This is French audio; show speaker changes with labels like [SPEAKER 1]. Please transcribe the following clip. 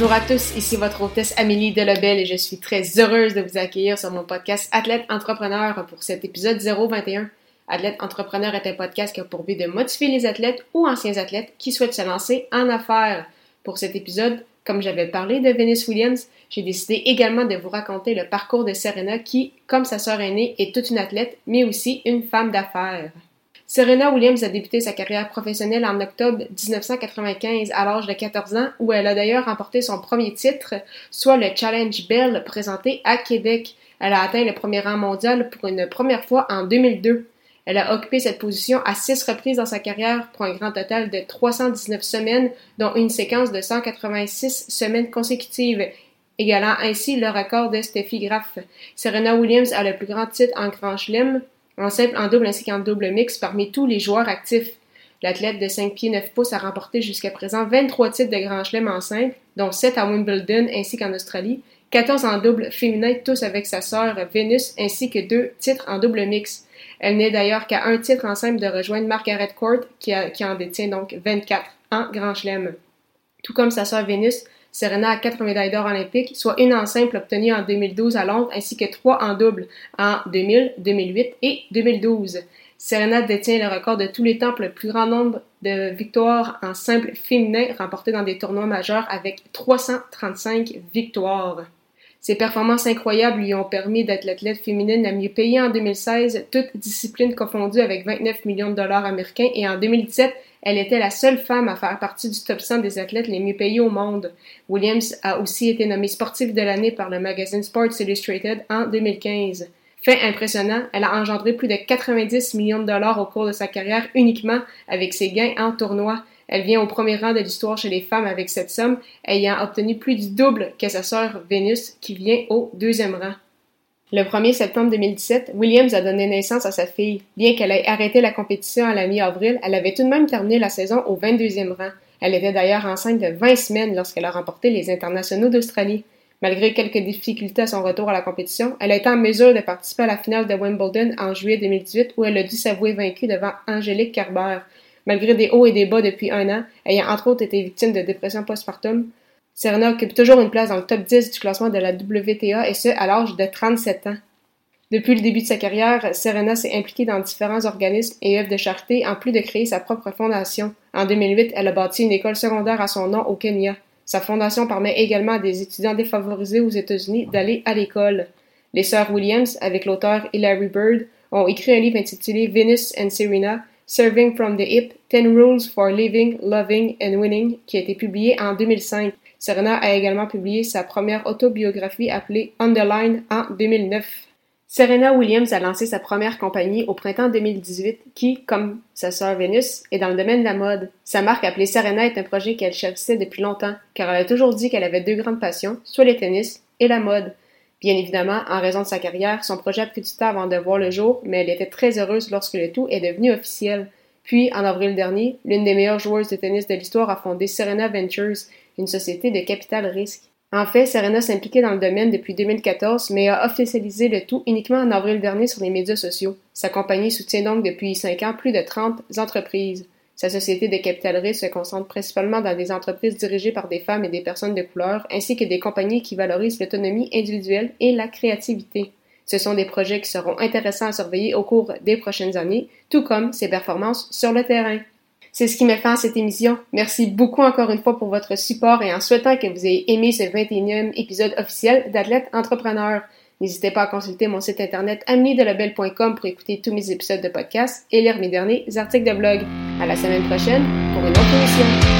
[SPEAKER 1] Bonjour à tous, ici votre hôtesse Amélie Delebel et je suis très heureuse de vous accueillir sur mon podcast Athlète Entrepreneur pour cet épisode 021. Athlète Entrepreneur est un podcast qui a pour but de motiver les athlètes ou anciens athlètes qui souhaitent se lancer en affaires. Pour cet épisode, comme j'avais parlé de Venus Williams, j'ai décidé également de vous raconter le parcours de Serena qui, comme sa sœur aînée, est toute une athlète, mais aussi une femme d'affaires. Serena Williams a débuté sa carrière professionnelle en octobre 1995 à l'âge de 14 ans, où elle a d'ailleurs remporté son premier titre, soit le Challenge Bell présenté à Québec. Elle a atteint le premier rang mondial pour une première fois en 2002. Elle a occupé cette position à six reprises dans sa carrière pour un grand total de 319 semaines, dont une séquence de 186 semaines consécutives, égalant ainsi le record de Steffi Graf. Serena Williams a le plus grand titre en Grand Chelem, en simple, en double ainsi qu'en double mix parmi tous les joueurs actifs. L'athlète de 5 pieds 9 pouces a remporté jusqu'à présent 23 titres de Grand Chelem en simple, dont 7 à Wimbledon ainsi qu'en Australie, 14 en double féminin, tous avec sa sœur Venus, ainsi que deux titres en double mix. Elle n'est d'ailleurs qu'à un titre en simple de rejoindre Margaret Court, qui, qui en détient donc 24 en Grand Chelem. Tout comme sa sœur Venus, Serena a quatre médailles d'or olympiques, soit une en simple obtenue en 2012 à Londres, ainsi que trois en double en 2000, 2008 et 2012. Serena détient le record de tous les temps pour le plus grand nombre de victoires en simple féminin remportées dans des tournois majeurs avec 335 victoires. Ses performances incroyables lui ont permis d'être l'athlète féminine la mieux payée en 2016, toutes disciplines confondues avec 29 millions de dollars américains, et en 2017, elle était la seule femme à faire partie du top 100 des athlètes les mieux payés au monde. Williams a aussi été nommée sportive de l'année par le magazine Sports Illustrated en 2015. Fait impressionnant, elle a engendré plus de 90 millions de dollars au cours de sa carrière uniquement avec ses gains en tournoi. Elle vient au premier rang de l'histoire chez les femmes avec cette somme, ayant obtenu plus du double que sa sœur Venus qui vient au deuxième rang. Le 1er septembre 2017, Williams a donné naissance à sa fille. Bien qu'elle ait arrêté la compétition à la mi-avril, elle avait tout de même terminé la saison au 22e rang. Elle était d'ailleurs enceinte de 20 semaines lorsqu'elle a remporté les internationaux d'Australie. Malgré quelques difficultés à son retour à la compétition, elle a été en mesure de participer à la finale de Wimbledon en juillet 2018 où elle a dû s'avouer vaincue devant Angélique Kerber. Malgré des hauts et des bas depuis un an, ayant entre autres été victime de dépression postpartum, Serena occupe toujours une place dans le top 10 du classement de la WTA et ce, à l'âge de 37 ans. Depuis le début de sa carrière, Serena s'est impliquée dans différents organismes et œuvres de charité en plus de créer sa propre fondation. En 2008, elle a bâti une école secondaire à son nom au Kenya. Sa fondation permet également à des étudiants défavorisés aux États-Unis d'aller à l'école. Les sœurs Williams, avec l'auteur Hilary Bird, ont écrit un livre intitulé Venus and Serena, Serving from the Hip, 10 Rules for Living, Loving and Winning, qui a été publié en 2005. Serena a également publié sa première autobiographie appelée Underline en 2009. Serena Williams a lancé sa première compagnie au printemps 2018 qui, comme sa sœur Venus, est dans le domaine de la mode. Sa marque appelée Serena est un projet qu'elle cherchait depuis longtemps car elle a toujours dit qu'elle avait deux grandes passions, soit le tennis et la mode. Bien évidemment, en raison de sa carrière, son projet a pris du temps avant de voir le jour, mais elle était très heureuse lorsque le tout est devenu officiel. Puis, en avril dernier, l'une des meilleures joueuses de tennis de l'histoire a fondé Serena Ventures, une société de capital risque. En fait, Serena s'impliquait dans le domaine depuis 2014, mais a officialisé le tout uniquement en avril dernier sur les médias sociaux. Sa compagnie soutient donc depuis cinq ans plus de 30 entreprises. Sa société de capital risque se concentre principalement dans des entreprises dirigées par des femmes et des personnes de couleur, ainsi que des compagnies qui valorisent l'autonomie individuelle et la créativité. Ce sont des projets qui seront intéressants à surveiller au cours des prochaines années, tout comme ses performances sur le terrain. C'est ce qui met fin à cette émission. Merci beaucoup encore une fois pour votre support et en souhaitant que vous ayez aimé ce 21e épisode officiel d'Athlète Entrepreneur. N'hésitez pas à consulter mon site internet ameliedelabel.com pour écouter tous mes épisodes de podcast et lire mes derniers articles de blog. À la semaine prochaine pour une autre émission.